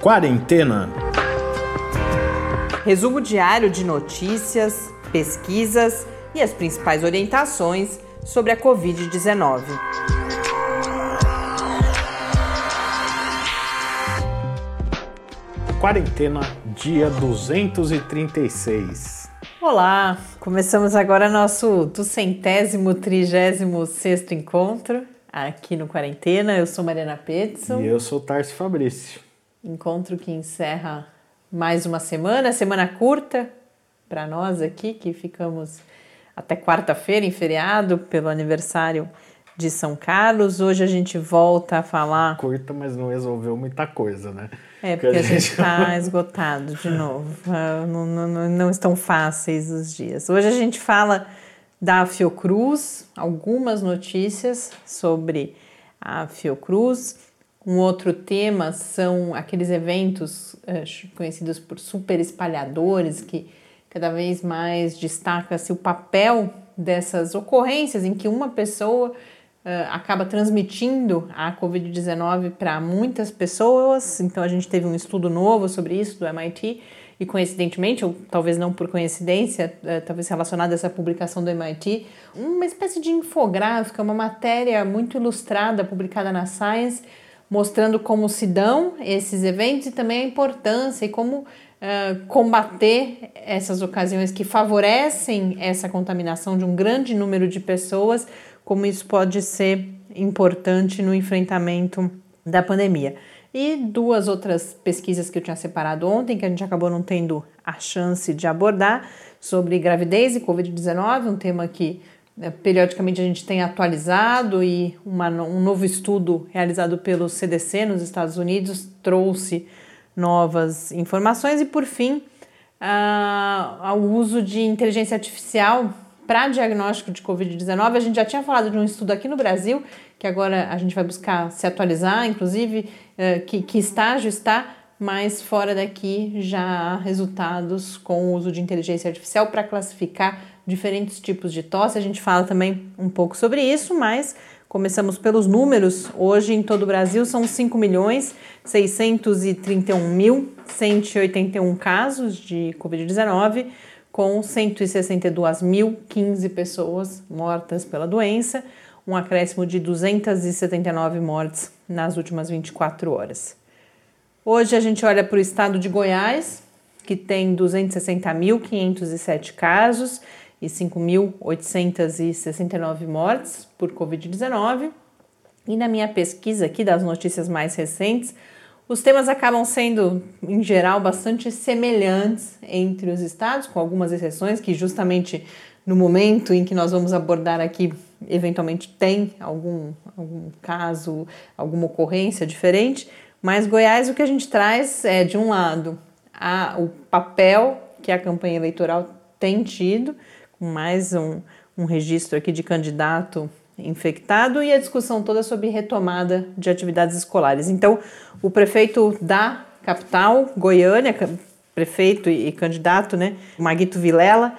Quarentena. Resumo diário de notícias, pesquisas e as principais orientações sobre a Covid-19. Quarentena, dia 236. Olá, começamos agora nosso duzentésimo, trigésimo sexto encontro aqui no Quarentena. Eu sou Mariana Petson. E eu sou Tarso Fabrício. Encontro que encerra mais uma semana, semana curta para nós aqui, que ficamos até quarta-feira em feriado pelo aniversário de São Carlos. Hoje a gente volta a falar. Curta, mas não resolveu muita coisa, né? É, porque, a gente está esgotado de novo. Ah, não, não, não estão fáceis os dias. Hoje a gente fala da Fiocruz, algumas notícias sobre a Fiocruz. Um outro tema são aqueles eventos eh, conhecidos por super espalhadores, que cada vez mais destaca-se o papel dessas ocorrências em que uma pessoa Uh, acaba transmitindo a Covid-19 para muitas pessoas. Então, a gente teve um estudo novo sobre isso do MIT, e coincidentemente, ou talvez não por coincidência, uh, talvez relacionado a essa publicação do MIT, uma espécie de infográfica, uma matéria muito ilustrada publicada na Science, mostrando como se dão esses eventos e também a importância e como uh, combater essas ocasiões que favorecem essa contaminação de um grande número de pessoas como isso pode ser importante no enfrentamento da pandemia. E duas outras pesquisas que eu tinha separado ontem, que a gente acabou não tendo a chance de abordar, sobre gravidez e Covid-19, um tema que periodicamente a gente tem atualizado e uma, um novo estudo realizado pelo CDC nos Estados Unidos trouxe novas informações. E por fim, uh, o uso de inteligência artificial para diagnóstico de Covid-19. A gente já tinha falado de um estudo aqui no Brasil, que agora a gente vai buscar se atualizar, inclusive eh, que, que estágio está, mas fora daqui já há resultados com o uso de inteligência artificial para classificar diferentes tipos de tosse. A gente fala também um pouco sobre isso, mas começamos pelos números. Hoje em todo o Brasil são 5 milhões 631 mil 181 casos de Covid-19 com 162.015 pessoas mortas pela doença, um acréscimo de 279 mortes nas últimas 24 horas. Hoje a gente olha para o estado de Goiás, que tem 260.507 casos e 5.869 mortes por Covid-19. E na minha pesquisa aqui das notícias mais recentes, os temas acabam sendo, em geral, bastante semelhantes entre os estados, com algumas exceções que, justamente no momento em que nós vamos abordar aqui, eventualmente tem algum, algum caso, alguma ocorrência diferente. Mas Goiás, o que a gente traz é, de um lado, a, o papel que a campanha eleitoral tem tido, mais um, um registro aqui de candidato infectado e a discussão toda sobre retomada de atividades escolares. Então, o prefeito da capital, Goiânia, prefeito e candidato, né, Maguito Vilela,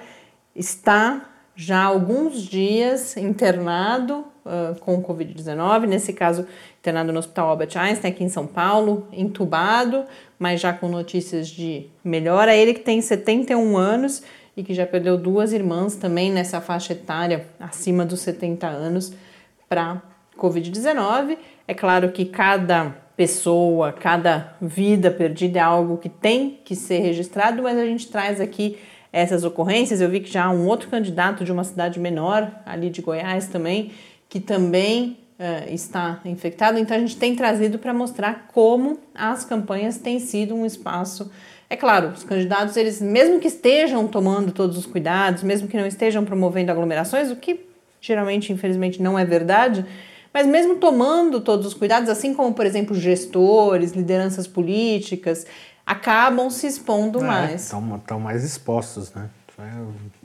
está já há alguns dias internado uh, com Covid-19, nesse caso internado no Hospital Albert Einstein aqui em São Paulo, entubado, mas já com notícias de melhora. Ele que tem 71 anos e que já perdeu duas irmãs também nessa faixa etária acima dos 70 anos para Covid-19. É claro que cada pessoa, cada vida perdida é algo que tem que ser registrado, mas a gente traz aqui essas ocorrências. Eu vi que já há um outro candidato de uma cidade menor, ali de Goiás também, que também uh, está infectado. Então a gente tem trazido para mostrar como as campanhas têm sido um espaço é claro, os candidatos, eles, mesmo que estejam tomando todos os cuidados, mesmo que não estejam promovendo aglomerações, o que geralmente, infelizmente, não é verdade, mas mesmo tomando todos os cuidados, assim como, por exemplo, gestores, lideranças políticas, acabam se expondo é, mais. Estão mais expostos, né?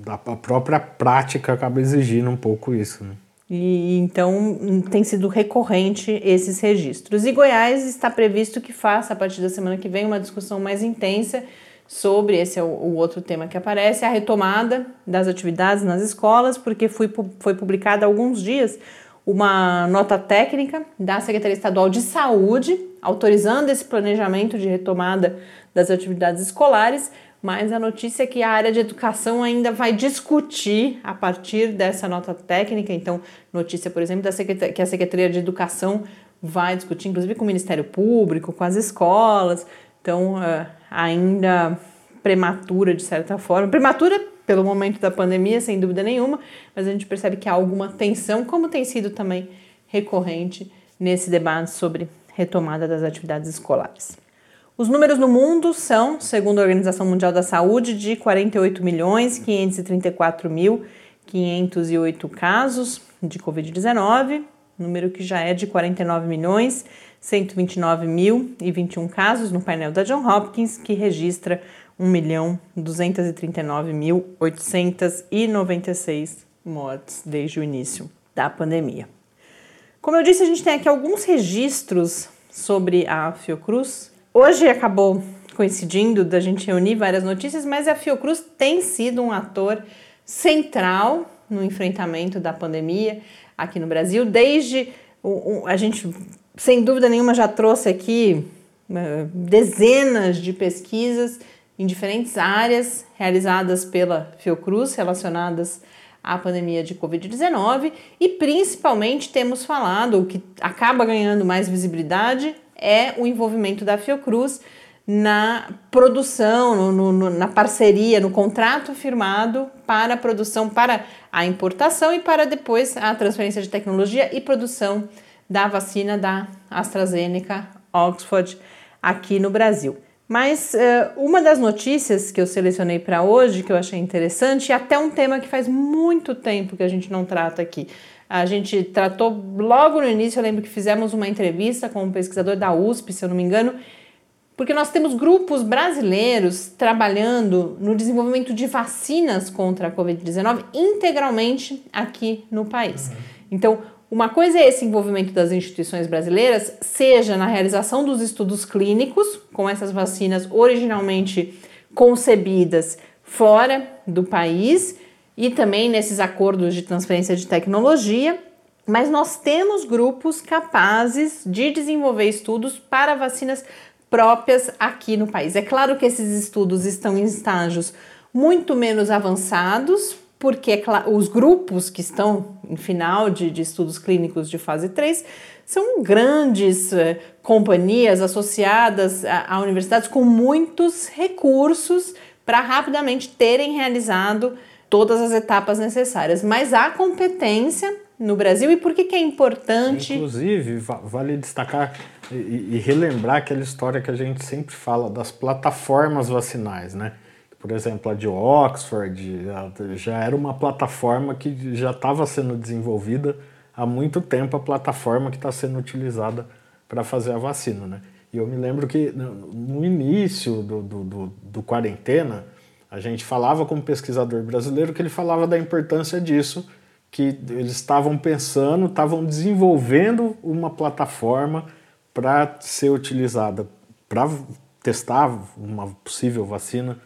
A própria prática acaba exigindo um pouco isso, né? E então tem sido recorrente esses registros. E Goiás está previsto que faça a partir da semana que vem uma discussão mais intensa sobre esse é o, outro tema que aparece, a retomada das atividades nas escolas, porque foi, foi publicado há alguns dias uma nota técnica da Secretaria Estadual de Saúde, autorizando esse planejamento de retomada das atividades escolares, mas a notícia é que a área de educação ainda vai discutir a partir dessa nota técnica. Então, notícia, por exemplo, da que a Secretaria de Educação vai discutir, inclusive com o Ministério Público, com as escolas. Então, uh, ainda prematura de certa forma. Prematura pelo momento da pandemia, sem dúvida nenhuma, mas a gente percebe que há alguma tensão, como tem sido também recorrente nesse debate sobre retomada das atividades escolares. Os números no mundo são, segundo a Organização Mundial da Saúde, de 48 milhões 534 mil 508 casos de Covid-19, número que já é de 49 milhões 129 mil e 21 casos no painel da John Hopkins, que registra 1 milhão 239 mil 896 mortes desde o início da pandemia. Como eu disse, a gente tem aqui alguns registros sobre a Fiocruz Hoje acabou coincidindo da gente reunir várias notícias, mas a Fiocruz tem sido um ator central no enfrentamento da pandemia aqui no Brasil, desde o, o, a gente, sem dúvida nenhuma, já trouxe aqui uh, dezenas de pesquisas em diferentes áreas realizadas pela Fiocruz relacionadas à pandemia de Covid-19 e principalmente temos falado, o que acaba ganhando mais visibilidade, é o envolvimento da Fiocruz na produção, no, no, na parceria, no contrato firmado para a produção, para a importação e para depois a transferência de tecnologia e produção da vacina da AstraZeneca Oxford aqui no Brasil. Mas uh, uma das notícias que eu selecionei para hoje, que eu achei interessante, e até um tema que faz muito tempo que a gente não trata aqui, a gente tratou logo no início, eu lembro que fizemos uma entrevista com um pesquisador da USP, se eu não me engano, porque nós temos grupos brasileiros trabalhando no desenvolvimento de vacinas contra a Covid-19 integralmente aqui no país. Uhum. Então, uma coisa é esse envolvimento das instituições brasileiras, seja na realização dos estudos clínicos, com essas vacinas originalmente concebidas fora do país, e também nesses acordos de transferência de tecnologia, mas nós temos grupos capazes de desenvolver estudos para vacinas próprias aqui no país. É claro que esses estudos estão em estágios muito menos avançados, porque é os grupos que estão em final de, de estudos clínicos de fase 3 são grandes uh, companhias associadas a, a universidades com muitos recursos para rapidamente terem realizado todas as etapas necessárias, mas há competência no Brasil e por que, que é importante? Inclusive, vale destacar e, relembrar aquela história que a gente sempre fala das plataformas vacinais, né? Por exemplo, a de Oxford já era uma plataforma que já estava sendo desenvolvida há muito tempo, a plataforma que está sendo utilizada para fazer a vacina, né? E eu me lembro que no início do, do, do, do quarentena, a gente falava com um pesquisador brasileiro que ele falava da importância disso, que eles estavam pensando, estavam desenvolvendo uma plataforma para ser utilizada para testar uma possível vacina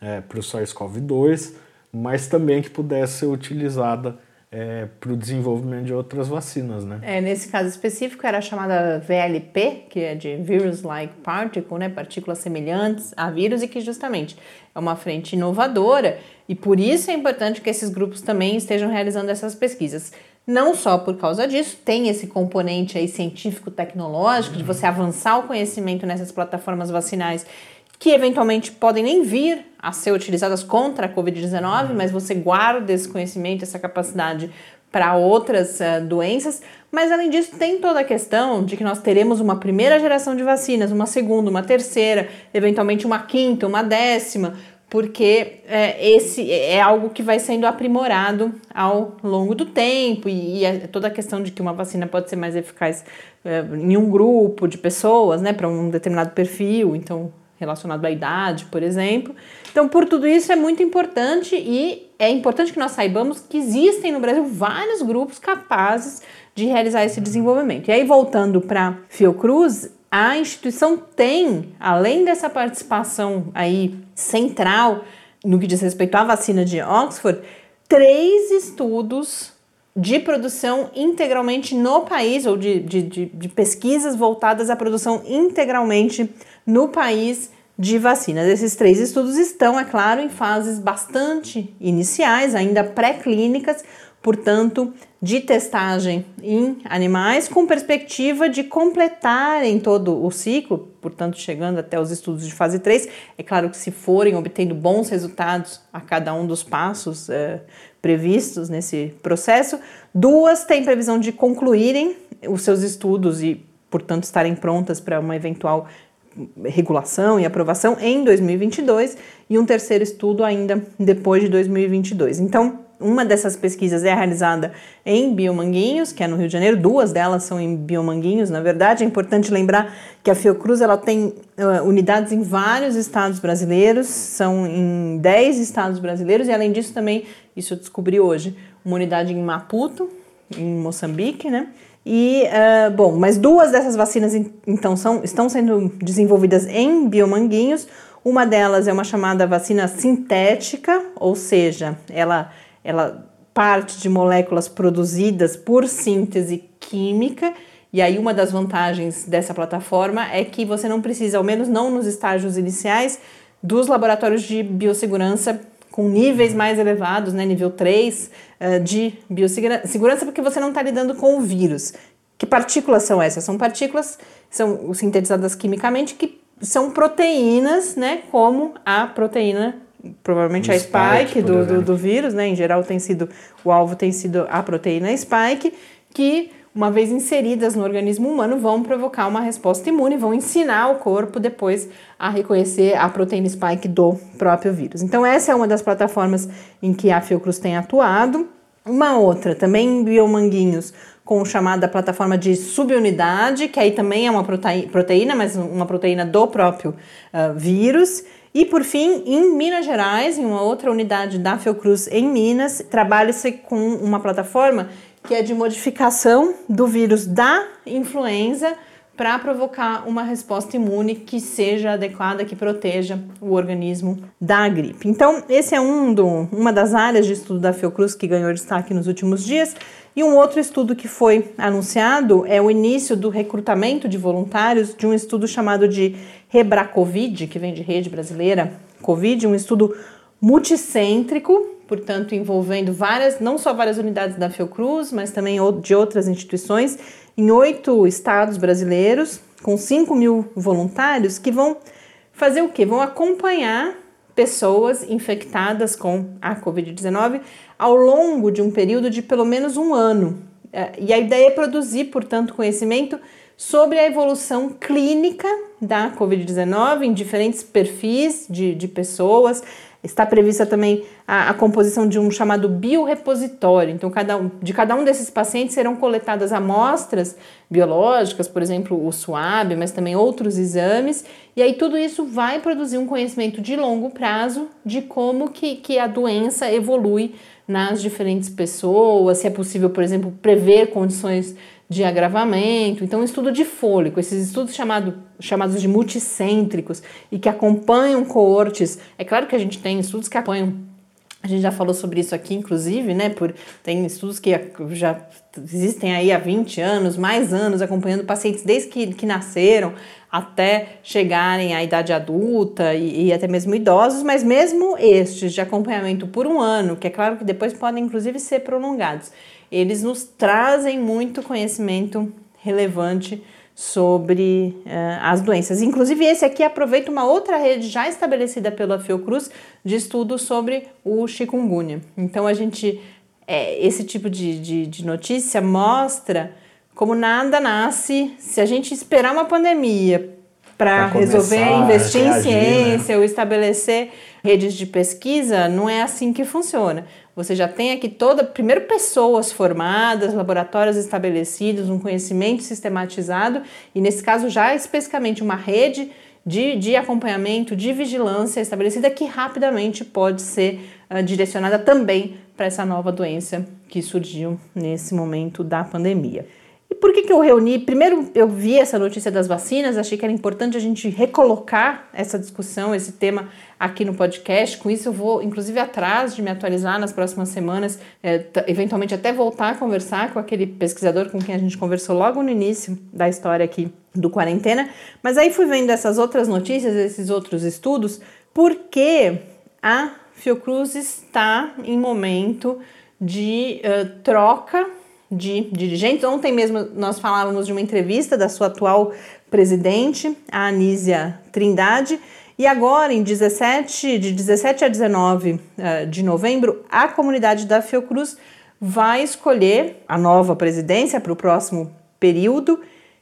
é, para o SARS-CoV-2, mas também que pudesse ser utilizada é, para o desenvolvimento de outras vacinas, né? É, nesse caso específico era chamada VLP, que é de Virus-like Particle, né, partículas semelhantes a vírus e que justamente é uma frente inovadora e por isso é importante que esses grupos também estejam realizando essas pesquisas. Não só por causa disso, tem esse componente aí científico-tecnológico de você avançar o conhecimento nessas plataformas vacinais que eventualmente podem nem vir a ser utilizadas contra a Covid-19, uhum. mas você guarda esse conhecimento, essa capacidade para outras uh, doenças. Mas além disso, tem toda a questão de que nós teremos uma primeira geração de vacinas, uma segunda, uma terceira, eventualmente uma quinta, uma décima, porque é, esse é algo que vai sendo aprimorado ao longo do tempo e, e toda a questão de que uma vacina pode ser mais eficaz é, em um grupo de pessoas, né, para um determinado perfil. Então, relacionado à idade, por exemplo. Então, por tudo isso é muito importante e é importante que nós saibamos que existem no Brasil vários grupos capazes de realizar esse desenvolvimento. E aí, voltando para Fiocruz, a instituição tem, além dessa participação aí central no que diz respeito à vacina de Oxford, três estudos de produção integralmente no país, ou de, de, de, de pesquisas voltadas à produção integralmente no país de vacinas. Esses três estudos estão, é claro, em fases bastante iniciais, ainda pré-clínicas, portanto, de testagem em animais, com perspectiva de completarem todo o ciclo, portanto, chegando até os estudos de fase 3. É claro que, se forem obtendo bons resultados a cada um dos passos é, previstos nesse processo, duas têm previsão de concluírem os seus estudos e, portanto, estarem prontas para uma eventual regulação e aprovação em 2022 e um terceiro estudo ainda depois de 2022. Então, uma dessas pesquisas é realizada em Biomanguinhos, que é no Rio de Janeiro, duas delas são em Biomanguinhos, na verdade. É importante lembrar que a Fiocruz ela tem uh, unidades em vários estados brasileiros, são em 10 estados brasileiros, e além disso também, isso eu descobri hoje, uma unidade em Maputo, em Moçambique, né? E, uh, bom, mas duas dessas vacinas então são, estão sendo desenvolvidas em biomanguinhos. Uma delas é uma chamada vacina sintética, ou seja, ela, ela parte de moléculas produzidas por síntese química. E aí, uma das vantagens dessa plataforma é que você não precisa, ao menos não nos estágios iniciais, dos laboratórios de biossegurança com níveis mais elevados, né, nível 3 uh, eh, de biossegurança, porque você não está lidando com o vírus. Que partículas são essas? São partículas são sintetizadas quimicamente que são proteínas, né, como a proteína, provavelmente a spike, spike do, do, do vírus, né, em geral tem sido, o alvo tem sido a proteína spike, que uma vez inseridas no organismo humano, vão provocar uma resposta imune, vão ensinar o corpo depois a reconhecer a proteína spike do próprio vírus. Então, essa é uma das plataformas em que a Fiocruz tem atuado. Uma outra, também em biomanguinhos, com chamada plataforma de subunidade, que aí também é uma proteína, mas uma proteína do próprio uh, vírus. E por fim, em Minas Gerais, em uma outra unidade da Fiocruz em Minas, trabalha-se com uma plataforma que é de modificação do vírus da influenza para provocar uma resposta imune que seja adequada, que proteja o organismo da gripe. Então, esse é um do, uma das áreas de estudo da Fiocruz que ganhou destaque nos últimos dias. E um outro estudo que foi anunciado é o início do recrutamento de voluntários de um estudo chamado de Rebracovid, que vem de Rede Brasileira Covid, um estudo multicêntrico portanto, envolvendo várias, não só várias unidades da Fiocruz, mas também de outras instituições, em oito estados brasileiros, com 5 mil voluntários que vão fazer o quê? Vão acompanhar pessoas infectadas com a Covid-19 ao longo de um período de pelo menos um ano. É, e a ideia é produzir, portanto, conhecimento sobre a evolução clínica da Covid-19 em diferentes perfis de, de pessoas, Está prevista também a, a, composição de um chamado biorepositório. Então, cada um, de cada um desses pacientes serão coletadas amostras biológicas, por exemplo, o SWAB, mas também outros exames. E aí tudo isso vai produzir um conhecimento de longo prazo de como que, que a doença evolui nas diferentes pessoas, se é possível, por exemplo, prever condições de agravamento. Então, um estudo de fôlego, esses estudos chamado, chamados de multicêntricos e que acompanham coortes. É claro que a gente tem estudos que acompanham. A gente já falou sobre isso aqui, inclusive, né? Por, tem estudos que já existem aí há 20 anos, mais anos, acompanhando pacientes desde que, que nasceram até chegarem à idade adulta e, e, até mesmo idosos, mas mesmo estes de acompanhamento por um ano, que é claro que depois podem inclusive ser prolongados, eles nos trazem muito conhecimento relevante sobre uh, as doenças. Inclusive, esse aqui aproveita uma outra rede já estabelecida pela Fiocruz de estudo sobre o chikungunya. Então, a gente, é, esse tipo de, de, de notícia mostra como nada nasce se a gente esperar uma pandemia para resolver investir em né? ciência né? ou estabelecer redes de pesquisa, não é assim que funciona. Você já tem aqui toda, primeiro pessoas formadas, laboratórios estabelecidos, um conhecimento sistematizado e nesse caso já especificamente uma rede de, de acompanhamento, de vigilância estabelecida que rapidamente pode ser uh, direcionada também para essa nova doença que surgiu nesse momento da pandemia. Por que, que eu reuni? Primeiro, eu vi essa notícia das vacinas, achei que era importante a gente recolocar essa discussão, esse tema aqui no podcast. Com isso, eu vou, inclusive, atrás de me atualizar nas próximas semanas, é, eventualmente até voltar a conversar com aquele pesquisador com quem a gente conversou logo no início da história aqui do quarentena. Mas aí fui vendo essas outras notícias, esses outros estudos, porque a Fiocruz está em momento de uh, troca de dirigentes. Ontem mesmo nós falávamos de uma entrevista da sua atual presidente, a Anísia Trindade, e agora, em 17, de 17 a 19 uh, de novembro, a comunidade da Fiocruz vai escolher a nova presidência para o próximo período.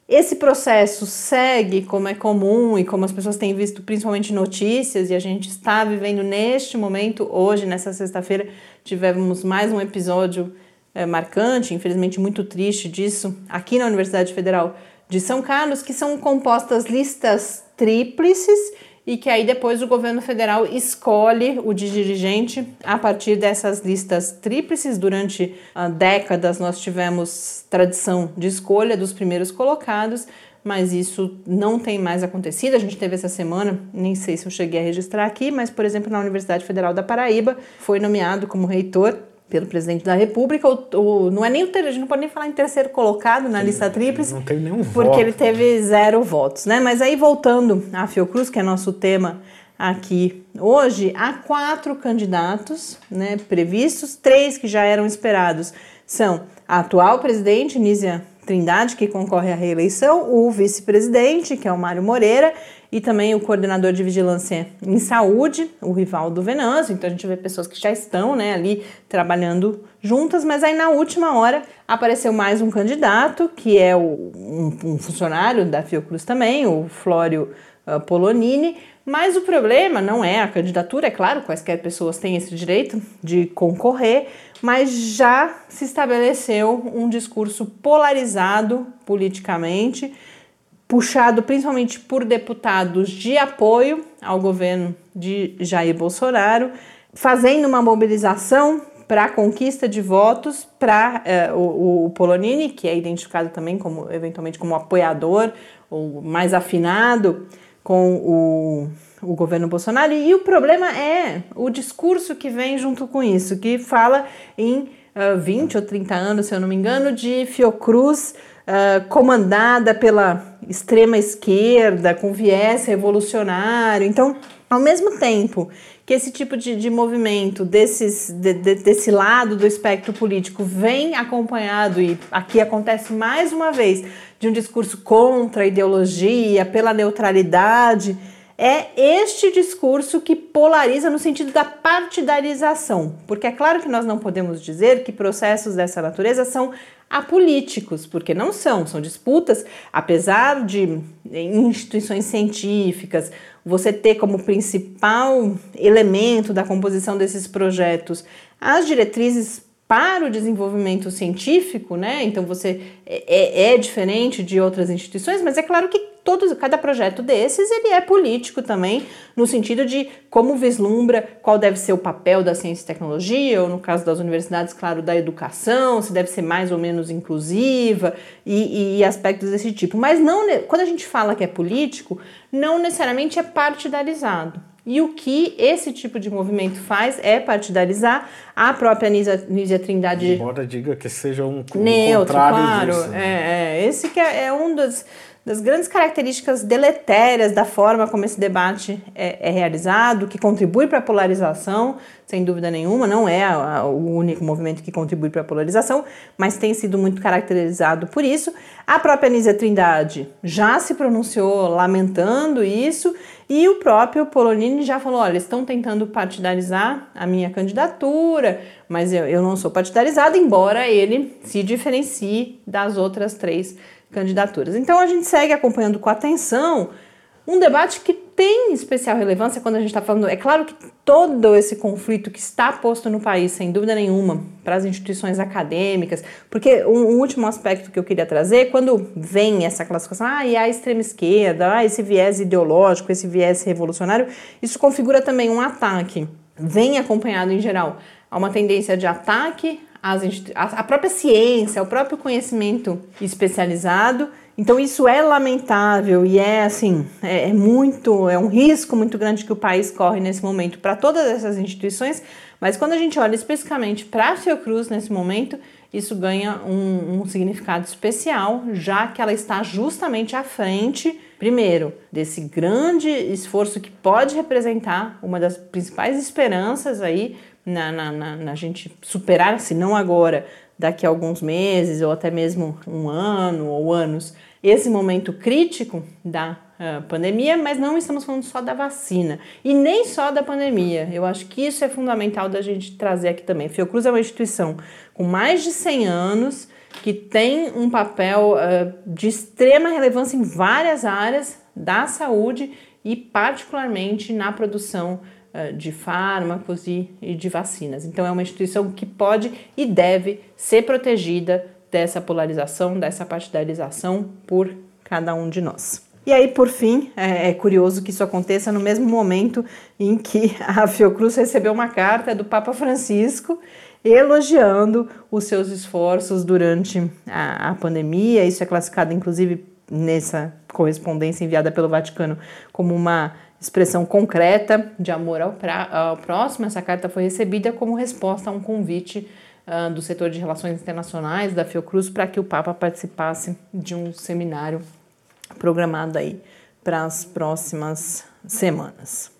Esse processo segue como é comum e como as pessoas têm visto, principalmente notícias, e a gente está vivendo neste momento, hoje, nessa sexta-feira, tivemos mais um episódio é, marcante, infelizmente muito triste disso, aqui na Universidade Federal de São Carlos, que são compostas listas tríplices e que aí depois o governo federal escolhe o dirigente a partir dessas listas tríplices. Durante uh, décadas nós tivemos tradição de escolha dos primeiros colocados, mas isso não tem mais acontecido. A gente teve essa semana, nem sei se eu cheguei a registrar aqui, mas por exemplo na Universidade Federal da Paraíba foi nomeado como reitor pelo presidente da República, o, o, não é nem o a gente não pode nem falar em terceiro colocado na lista tríplice, não tem nenhum porque voto. ele teve zero votos, né? Mas aí voltando à Fiocruz, que é nosso tema aqui hoje, há quatro candidatos, né, previstos, três que já eram esperados são a atual presidente Nízia Trindade, que concorre à reeleição, o vice-presidente, que é o Mário Moreira, e também o coordenador de vigilância em saúde, o Rivaldo Venâncio. Então a gente vê pessoas que já estão né, ali trabalhando juntas, mas aí na última hora apareceu mais um candidato, que é o, um, um funcionário da Fiocruz também, o Flório uh, Polonini. Mas o problema não é a candidatura, é claro, quaisquer pessoas têm esse direito de concorrer, mas já se estabeleceu um discurso polarizado politicamente puxado principalmente por deputados de apoio ao governo de Jair Bolsonaro, fazendo uma mobilização para a conquista de votos para eh, o, o, Polonini, que é identificado também como eventualmente como apoiador ou mais afinado com o, o governo Bolsonaro. E o problema é o discurso que vem junto com isso, que fala em uh, 20 ou 30 anos, se eu não me engano, de Fiocruz uh, comandada pela extrema esquerda, com viés revolucionário. Então, ao mesmo tempo que esse tipo de, de movimento desses, de, de, desse lado do espectro político vem acompanhado, e aqui acontece mais uma vez, de um discurso contra a ideologia, pela neutralidade, é este discurso que polariza no sentido da partidarização. Porque é claro que nós não podemos dizer que processos dessa natureza são apolíticos, porque não são, são disputas, apesar de instituições científicas, você ter como principal elemento da composição desses projetos as diretrizes para o desenvolvimento científico, né? Então você é, é, é diferente de outras instituições, mas é claro que todos, cada projeto desses ele é político também, no sentido de como vislumbra qual deve ser o papel da ciência e tecnologia, ou no caso das universidades, claro, da educação, se deve ser mais ou menos inclusiva e, e aspectos desse tipo. Mas não, quando a gente fala que é político, não necessariamente é partidarizado. E o que esse tipo de movimento faz é partidarizar a própria Nízia, Nízia Trindade. Embora diga que seja um, um neutro, claro. Disso, né? é, é, esse que é, é um dos das grandes características deletérias da forma como esse debate é, é realizado, que contribui para a polarização, sem dúvida nenhuma, não é a, a, o único movimento que contribui para a polarização, mas tem sido muito caracterizado por isso. A própria Anísia Trindade já se pronunciou lamentando isso, e o próprio Polonini já falou: olha, estão tentando partidarizar a minha candidatura, mas eu, eu não sou partidarizado, embora ele se diferencie das outras três candidaturas. Então a gente segue acompanhando com atenção um debate que tem especial relevância quando a gente está falando. É claro que todo esse conflito que está posto no país, sem dúvida nenhuma, para as instituições acadêmicas, porque um, um, último aspecto que eu queria trazer, quando vem essa classificação, ah, e a extrema esquerda, ah, esse viés ideológico, esse viés revolucionário, isso configura também um ataque. Vem acompanhado em geral a uma tendência de ataque as, a própria ciência, o próprio conhecimento especializado. Então isso é lamentável e é assim, é, é muito, é um risco muito grande que o país corre nesse momento para todas essas instituições, mas quando a gente olha especificamente para a Fiocruz nesse momento, isso ganha um, um, significado especial, já que ela está justamente à frente, primeiro, desse grande esforço que pode representar uma das principais esperanças aí na, na, na, na gente superar, se não agora, daqui a alguns meses ou até mesmo um ano ou anos, esse momento crítico da uh, pandemia, mas não estamos falando só da vacina e nem só da pandemia. Eu acho que isso é fundamental da gente trazer aqui também. Fiocruz é uma instituição com mais de 100 anos que tem um papel uh, de extrema relevância em várias áreas da saúde e particularmente na produção de fármacos e, e de vacinas. Então é uma instituição que pode e deve ser protegida dessa polarização, dessa partidarização por cada um de nós. E aí, por fim, é, é, curioso que isso aconteça no mesmo momento em que a Fiocruz recebeu uma carta do Papa Francisco elogiando os seus esforços durante a, a pandemia. Isso é classificado, inclusive, nessa correspondência enviada pelo Vaticano como uma expressão concreta de amor ao, pra, ao próximo. Essa carta foi recebida como resposta a um convite uh, do setor de relações internacionais da Fiocruz para que o Papa participasse de um seminário programado aí para as próximas semanas.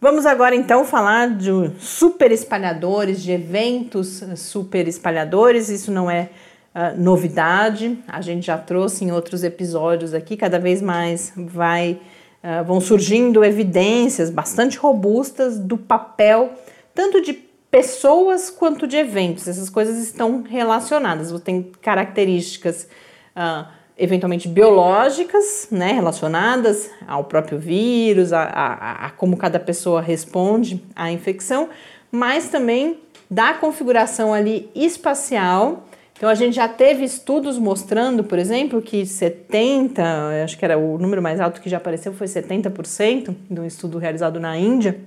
Vamos agora então falar de super espalhadores, de eventos super espalhadores. Isso não é uh, novidade, a gente já trouxe em outros episódios aqui. Cada vez mais vai, uh, vão surgindo evidências bastante robustas do papel tanto de pessoas quanto de eventos. Essas coisas estão relacionadas, tem características uh, eventualmente biológicas, né, relacionadas ao próprio vírus, a, a, a, como cada pessoa responde à infecção, mas também da configuração ali espacial. Então a gente já teve estudos mostrando, por exemplo, que 70, acho que era o número mais alto que já apareceu foi 70% de um estudo realizado na Índia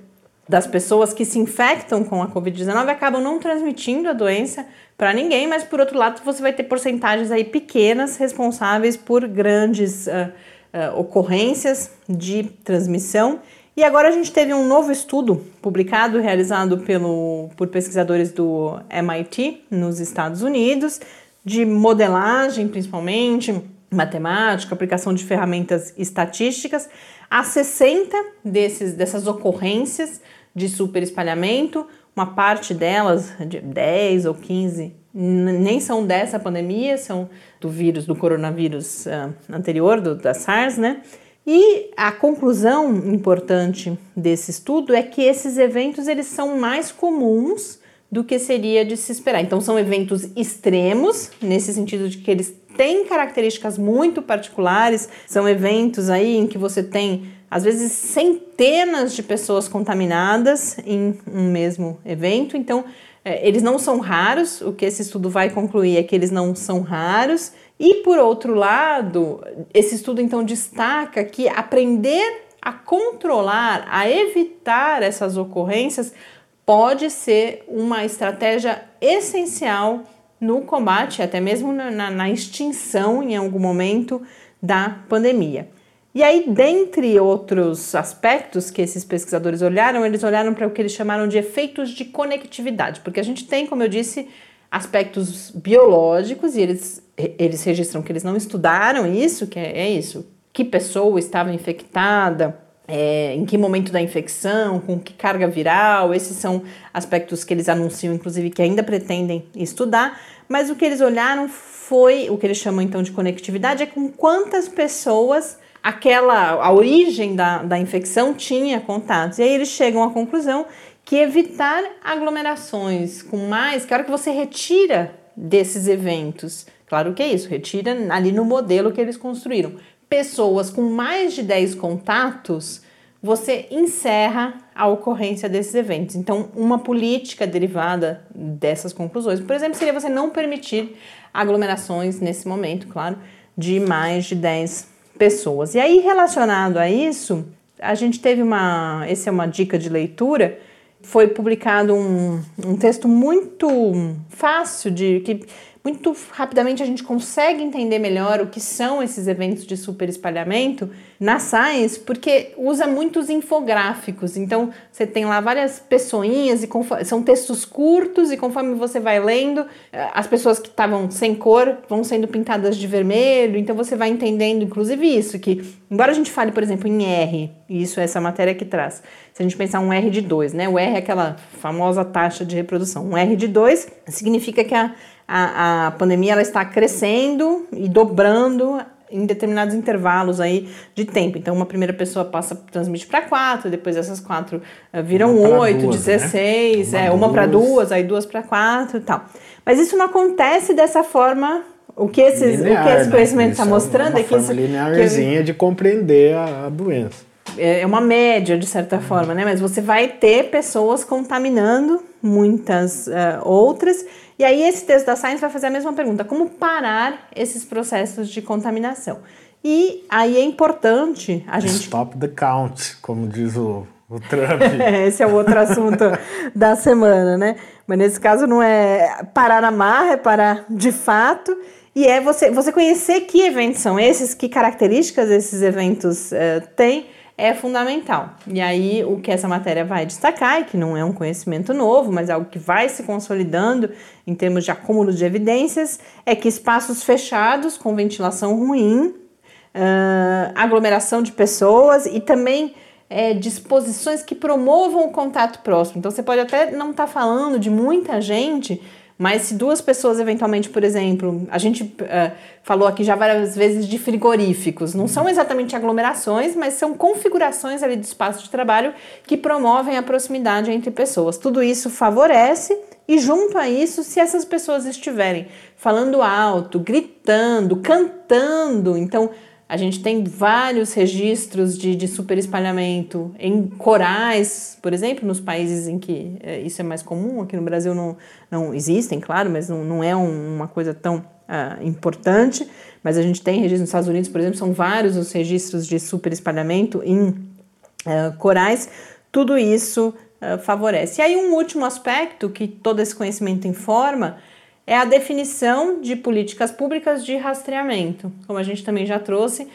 das pessoas que se infectam com a Covid-19 acabam não transmitindo a doença para ninguém, mas por outro lado você vai ter porcentagens aí pequenas responsáveis por grandes uh, uh, ocorrências de transmissão. E agora a gente teve um novo estudo publicado, realizado pelo, por pesquisadores do MIT nos Estados Unidos, de modelagem principalmente, matemática, aplicação de ferramentas estatísticas, a 60 desses, dessas ocorrências de superespalhamento, uma parte delas, de 10 ou 15, nem são dessa pandemia, são do vírus, do coronavírus uh, anterior, do, da SARS, né? E a conclusão importante desse estudo é que esses eventos eles são mais comuns do que seria de se esperar. Então são eventos extremos, nesse sentido de que eles têm características muito particulares, são eventos aí em que você tem às vezes centenas de pessoas contaminadas em um mesmo evento. Então, é, eles não são raros, o que esse estudo vai concluir é que eles não são raros. E por outro lado, esse estudo então destaca que aprender a controlar, a evitar essas ocorrências pode ser uma estratégia essencial no combate, até mesmo na, na, na extinção em algum momento da pandemia. E aí, dentre outros aspectos que esses pesquisadores olharam, eles olharam para o que eles chamaram de efeitos de conectividade, porque a gente tem, como eu disse, aspectos biológicos e eles, eles registram que eles não estudaram isso, que é, é isso, que pessoa estava infectada, é, em que momento da infecção, com que carga viral, esses são aspectos que eles anunciam, inclusive, que ainda pretendem estudar, mas o que eles olharam foi, o que eles chamam então de conectividade, é com quantas pessoas aquela a origem da, da infecção tinha contatos. E aí eles chegam à conclusão que evitar aglomerações com mais, hora que você retira desses eventos, claro que é isso, retira ali no modelo que eles construíram, pessoas com mais de 10 contatos, você encerra a ocorrência desses eventos. Então, uma política derivada dessas conclusões, por exemplo, seria você não permitir aglomerações nesse momento, claro, de mais de 10 pessoas. E aí, relacionado a isso, a gente teve uma. Essa é uma dica de leitura. Foi publicado um, um texto muito fácil de que muito rapidamente a gente consegue entender melhor o que são esses eventos de superespalhamento na Science, porque usa muitos infográficos. Então, você tem lá várias pessoinhas e são textos curtos e conforme você vai lendo, eh, as pessoas que estavam sem cor vão sendo pintadas de vermelho. Então, você vai entendendo, inclusive, isso que, embora a gente fale, por exemplo, em R, e isso é essa matéria que traz. Se a gente pensar um R de 2, né? O R é aquela famosa taxa de reprodução. Um R de 2 significa que a a, a pandemia ela está crescendo e dobrando em determinados intervalos aí de tempo. Então, uma primeira pessoa passa, transmite para quatro, depois essas quatro uh, viram oito, né? dezesseis, né? é, uma para duas, aí duas para quatro e tal. Mas isso não acontece dessa forma. O que, esses, Linear, o que esse né? conhecimento está né? mostrando é, é que isso. linearzinha que, de compreender a, a doença. É, é uma média, de certa forma, né? Mas você vai ter pessoas contaminando muitas uh, outras e aí esse texto da Science vai fazer a mesma pergunta: como parar esses processos de contaminação? E aí é importante a gente. Stop the count, como diz o, o Trump. esse é o outro assunto da semana, né? Mas nesse caso não é parar na marra, é parar de fato. E é você, você conhecer que eventos são esses, que características esses eventos uh, têm é fundamental. E aí, o que essa matéria vai destacar, e que não é um conhecimento novo, mas é algo que vai se consolidando em termos de acúmulo de evidências, é que espaços fechados, com ventilação ruim, uh, aglomeração de pessoas e também é, disposições que promovam o contato próximo. Então, você pode até não estar tá falando de muita gente mas se duas pessoas, eventualmente, por exemplo, a gente uh, falou aqui já várias vezes de frigoríficos, não são exatamente aglomerações, mas são configurações ali do espaço de trabalho que promovem a proximidade entre pessoas. Tudo isso favorece e junto a isso, se essas pessoas estiverem falando alto, gritando, cantando, então a gente tem vários registros de, de superespalhamento em corais, por exemplo, nos países em que é, isso é mais comum. Aqui no Brasil não, não existem, claro, mas não, não é um, uma coisa tão ah, importante. Mas a gente tem registros nos Estados Unidos, por exemplo, são vários os registros de superespalhamento em uh, corais. Tudo isso uh, favorece. E aí, um último aspecto que todo esse conhecimento informa é a definição de políticas públicas de rastreamento, como a gente também já trouxe.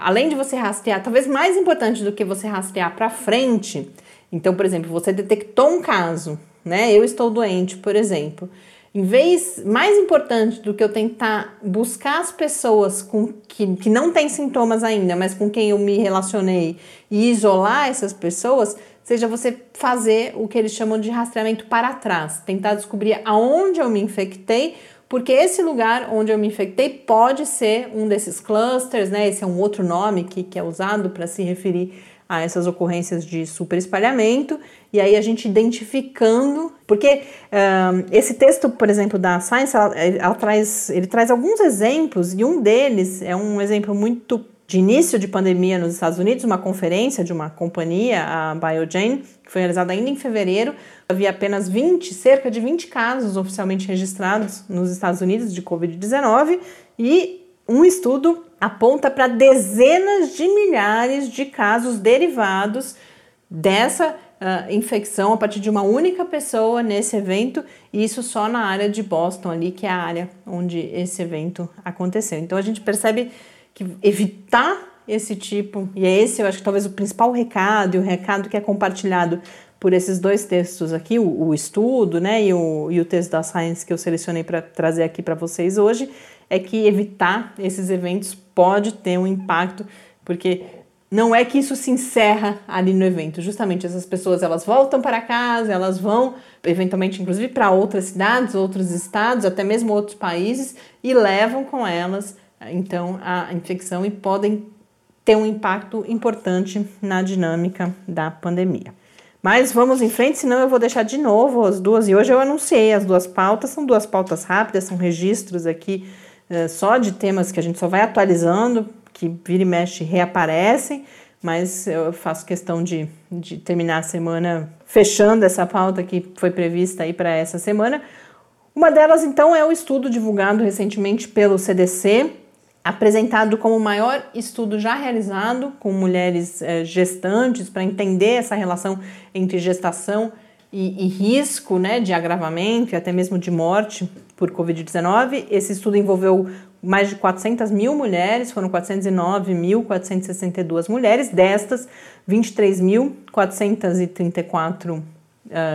Além de você rastrear, talvez mais importante do que você rastrear para frente. Então, por exemplo, você detectou um caso, né? Eu estou doente, por exemplo. Em vez, mais importante do que eu tentar buscar as pessoas com que, que não têm sintomas ainda, mas com quem eu me relacionei e isolar essas pessoas, seja você fazer o que eles chamam de rastreamento para trás, tentar descobrir aonde eu me infectei, porque esse lugar onde eu me infectei pode ser um desses clusters, né? Esse é um outro nome que, que é usado para se referir a essas ocorrências de superespalhamento, e aí a gente identificando, porque um, esse texto, por exemplo, da Science, ela, ela traz, ele traz alguns exemplos, e um deles é um exemplo muito de início de pandemia nos Estados Unidos, uma conferência de uma companhia, a Biogen, que foi realizada ainda em fevereiro. Havia apenas 20, cerca de 20 casos oficialmente registrados nos Estados Unidos de Covid-19 e um estudo aponta para dezenas de milhares de casos derivados dessa uh, infecção a partir de uma única pessoa nesse evento, e isso só na área de Boston ali, que é a área onde esse evento aconteceu. Então a gente percebe que evitar esse tipo, e é esse eu acho que talvez o principal recado, e o recado que é compartilhado por esses dois textos aqui, o, o estudo né, e, o, e o texto da Science que eu selecionei para trazer aqui para vocês hoje, é que evitar esses eventos pode ter um impacto, porque não é que isso se encerra ali no evento, justamente essas pessoas elas voltam para casa, elas vão eventualmente inclusive para outras cidades, outros estados, até mesmo outros países e levam com elas então a infecção e podem ter um impacto importante na dinâmica da pandemia. Mas vamos em frente, senão eu vou deixar de novo as duas. E hoje eu anunciei as duas pautas, são duas pautas rápidas, são registros aqui uh, só de temas que a gente só vai atualizando, que vira e mexe reaparecem, mas eu faço questão de, de terminar a semana fechando essa pauta que foi prevista aí para essa semana. Uma delas, então, é o estudo divulgado recentemente pelo CDC, apresentado como o maior estudo já realizado com mulheres eh, gestantes para entender essa relação entre gestação e, e risco né, de agravamento e até mesmo de morte por Covid-19. Esse estudo envolveu mais de 400 mil mulheres, foram 409.462 mulheres, destas 23.434 uh,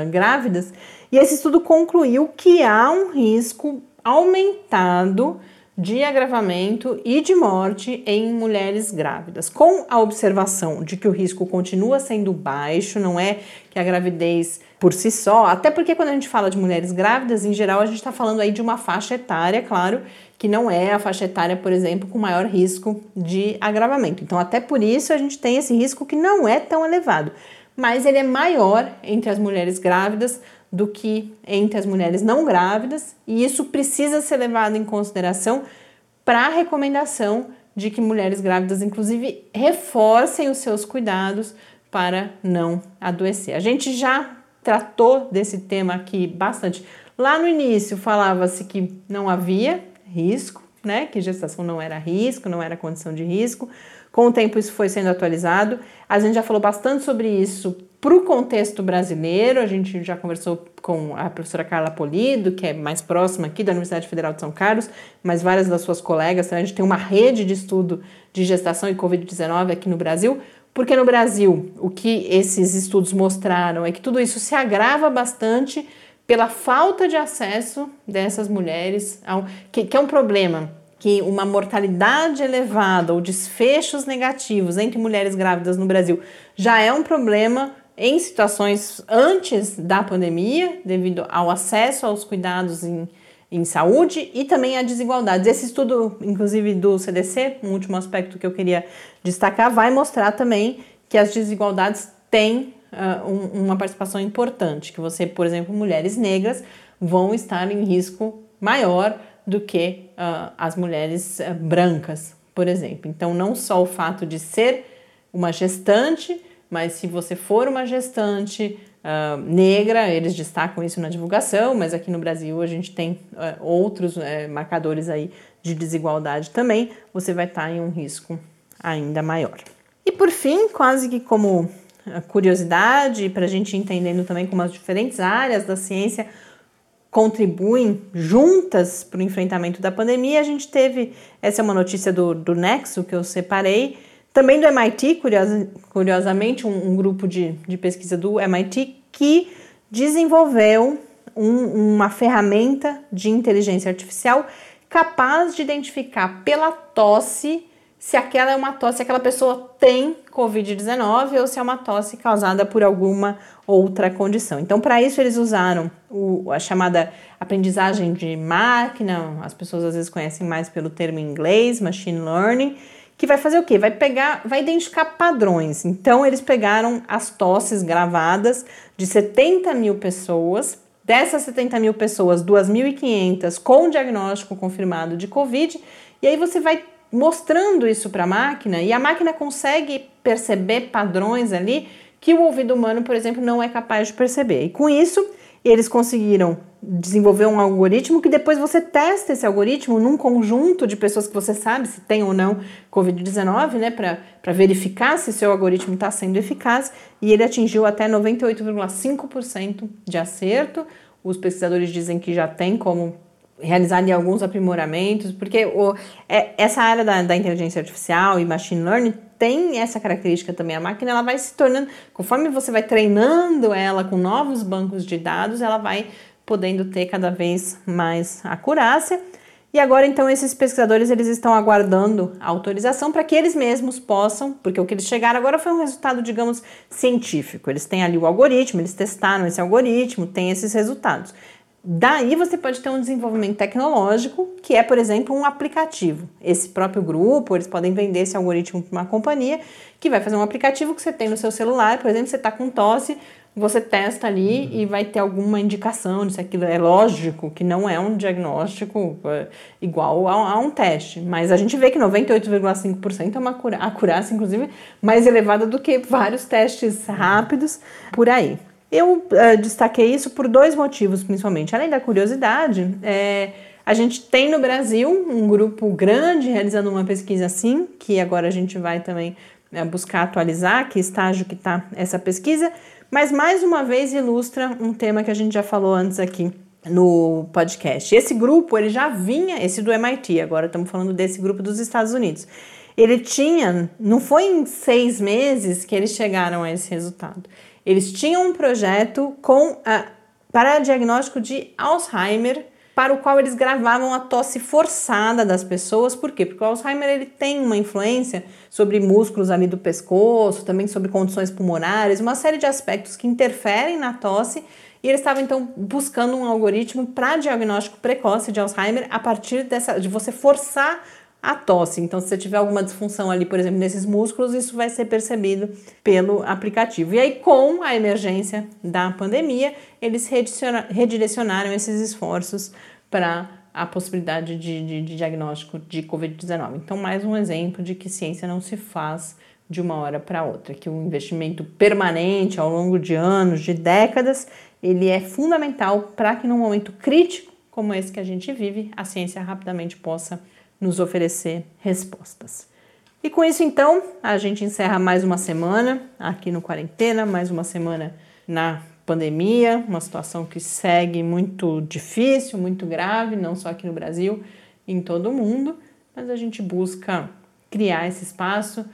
grávidas, e esse estudo concluiu que há um risco aumentado de agravamento e de morte em mulheres grávidas, com a observação de que o risco continua sendo baixo, não é que a gravidez por si só, até porque quando a gente fala de mulheres grávidas, em geral a gente está falando aí de uma faixa etária, claro, que não é a faixa etária, por exemplo, com maior risco de agravamento. Então, até por isso a gente tem esse risco que não é tão elevado, mas ele é maior entre as mulheres grávidas do que entre as mulheres não grávidas, e isso precisa ser levado em consideração para a recomendação de que mulheres grávidas, inclusive, reforcem os seus cuidados para não adoecer. A gente já tratou desse tema aqui bastante. Lá no início falava-se que não havia risco, né? Que gestação não era risco, não era condição de risco. Com o tempo isso foi sendo atualizado. A gente já falou bastante sobre isso para o contexto brasileiro. A gente já conversou com a professora Carla Polido, que é mais próxima aqui da Universidade Federal de São Carlos, mas várias das suas colegas. Então a gente tem uma rede de estudo de gestação e Covid-19 aqui no Brasil. Porque no Brasil, o que esses estudos mostraram é que tudo isso se agrava bastante pela falta de acesso dessas mulheres, ao, que, que é um problema que uma mortalidade elevada ou desfechos negativos entre mulheres grávidas no Brasil já é um problema em situações antes da pandemia, devido ao acesso aos cuidados em, em saúde e também a desigualdades. Esse estudo, inclusive do CDC, um último aspecto que eu queria destacar, vai mostrar também que as desigualdades têm uh, um, uma participação importante, que você, por exemplo, mulheres negras vão estar em risco maior do que uh, as mulheres uh, brancas, por exemplo. Então, não só o fato de ser uma gestante, mas se você for uma gestante uh, negra, eles destacam isso na divulgação, mas aqui no Brasil a gente tem outros eh, marcadores aí de desigualdade também, você vai estar em um risco ainda maior. E por fim, quase que como curiosidade, para a gente entendendo também como as diferentes áreas da ciência contribuem juntas para o enfrentamento da pandemia. A gente teve, essa é uma notícia do, do Nexo que eu separei, também do MIT, curios, curiosamente, um, um, grupo de, de pesquisa do MIT que desenvolveu um, uma ferramenta de inteligência artificial capaz de identificar pela tosse se aquela é uma tosse, se aquela pessoa tem Covid-19 ou se é uma tosse causada por alguma outra condição. Então, para isso, eles usaram o, a chamada aprendizagem de máquina, as pessoas às vezes conhecem mais pelo termo em inglês, machine learning, que vai fazer o quê? Vai pegar, vai identificar padrões. Então, eles pegaram as tosses gravadas de 70 mil pessoas. Dessas 70 mil pessoas, 2.500 com diagnóstico confirmado de Covid, e aí você vai mostrando isso para a máquina e a máquina consegue perceber padrões ali que o ouvido humano, por exemplo, não é capaz de perceber. E com isso, eles conseguiram desenvolver um algoritmo que depois você testa esse algoritmo num conjunto de pessoas que você sabe se tem ou não Covid-19, né, para verificar se seu algoritmo está sendo eficaz, e ele atingiu até 98,5% de acerto. Os pesquisadores dizem que já tem como realizar alguns aprimoramentos, porque o, é, essa área da, da, inteligência artificial e machine learning tem essa característica também. A máquina ela vai se tornando, conforme você vai treinando ela com novos bancos de dados, ela vai podendo ter cada vez mais acurácia. E agora então esses pesquisadores eles estão aguardando a autorização para que eles mesmos possam, porque o que eles chegaram agora foi um resultado, digamos, científico. Eles têm ali o algoritmo, eles testaram esse algoritmo, tem esses resultados. Daí você pode ter um desenvolvimento tecnológico, que é, por exemplo, um aplicativo. Esse próprio grupo, eles podem vender esse algoritmo para uma companhia que vai fazer um aplicativo que você tem no seu celular, por exemplo, você está com tosse, você testa ali e vai ter alguma indicação se aquilo é lógico, que não é um diagnóstico é, igual a, a, um teste. Mas a gente vê que 98,5% é uma acurácia, inclusive, mais elevada do que vários testes rápidos por aí. Eu uh, destaquei isso por dois motivos, principalmente. Além da curiosidade, é, a gente tem no Brasil um grupo grande realizando uma pesquisa assim, que agora a gente vai também né, buscar atualizar que estágio que está essa pesquisa, mas mais uma vez ilustra um tema que a gente já falou antes aqui no podcast. Esse grupo ele já vinha, esse do MIT, agora estamos falando desse grupo dos Estados Unidos. Ele tinha, não foi em seis meses que eles chegaram a esse resultado. Eles tinham um projeto com a, para diagnóstico de Alzheimer, para o qual eles gravavam a tosse forçada das pessoas. Por quê? Porque o Alzheimer ele tem uma influência sobre músculos ali do pescoço, também sobre condições pulmonares, uma série de aspectos que interferem na tosse e eles estavam então buscando um algoritmo para diagnóstico precoce de Alzheimer a partir dessa de você forçar a tosse. Então, se você tiver alguma disfunção ali, por exemplo, nesses músculos, isso vai ser percebido pelo aplicativo. E aí, com a emergência da pandemia, eles redirecionaram esses esforços para a possibilidade de, de, de diagnóstico de Covid-19. Então, mais um exemplo de que ciência não se faz de uma hora para outra, que o investimento permanente ao longo de anos, de décadas, ele é fundamental para que num momento crítico como esse que a gente vive, a ciência rapidamente possa nos oferecer respostas. E com isso, então, a gente encerra mais uma semana aqui no Quarentena, mais uma semana na pandemia, uma situação que segue muito difícil, muito grave, não só aqui no Brasil, em todo o mundo, mas a gente busca criar esse espaço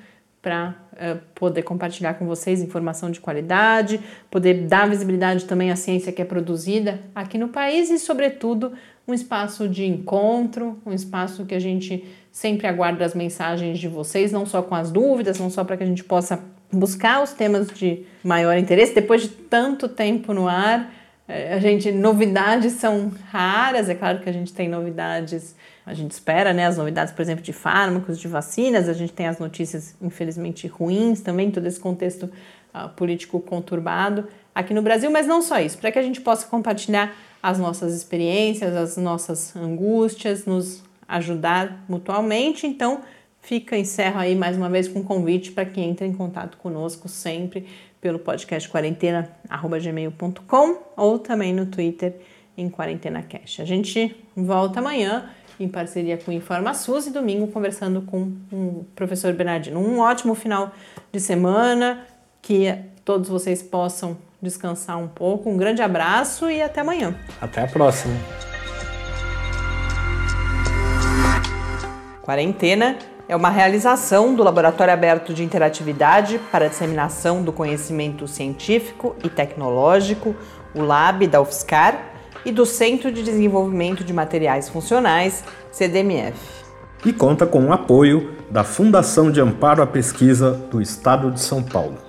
para uh, poder compartilhar com vocês informação de qualidade, poder dar visibilidade também à ciência que é produzida aqui no país e, sobretudo, um espaço de encontro, um espaço que a gente sempre aguarda as mensagens de vocês, não só com as dúvidas, não só para que a gente possa buscar os temas de maior interesse. Depois de tanto tempo no ar, eh, a gente novidades são raras, é claro que a gente tem novidades a gente espera né, as novidades, por exemplo, de fármacos, de vacinas, a gente tem as notícias, infelizmente, ruins também, todo esse contexto uh, político conturbado aqui no Brasil, mas não só isso, para que a gente possa compartilhar as nossas experiências, as nossas angústias, nos ajudar mutualmente. Então, fica, encerro aí mais uma vez com um convite para que entre em contato conosco sempre pelo podcast quarentena@gmail.com ou também no Twitter em Quarentena Cash. A gente volta amanhã em parceria com o InformaSUS e domingo conversando com o professor Bernardino. Um ótimo final de semana, que todos vocês possam descansar um pouco. Um grande abraço e até amanhã. Até a próxima. Quarentena é uma realização do Laboratório Aberto de Interatividade para a Disseminação do Conhecimento Científico e Tecnológico, o LAB da UFSCar e do Centro de Desenvolvimento de Materiais Funcionais, CDMF. E conta com o apoio da Fundação de Amparo à Pesquisa do Estado de São Paulo.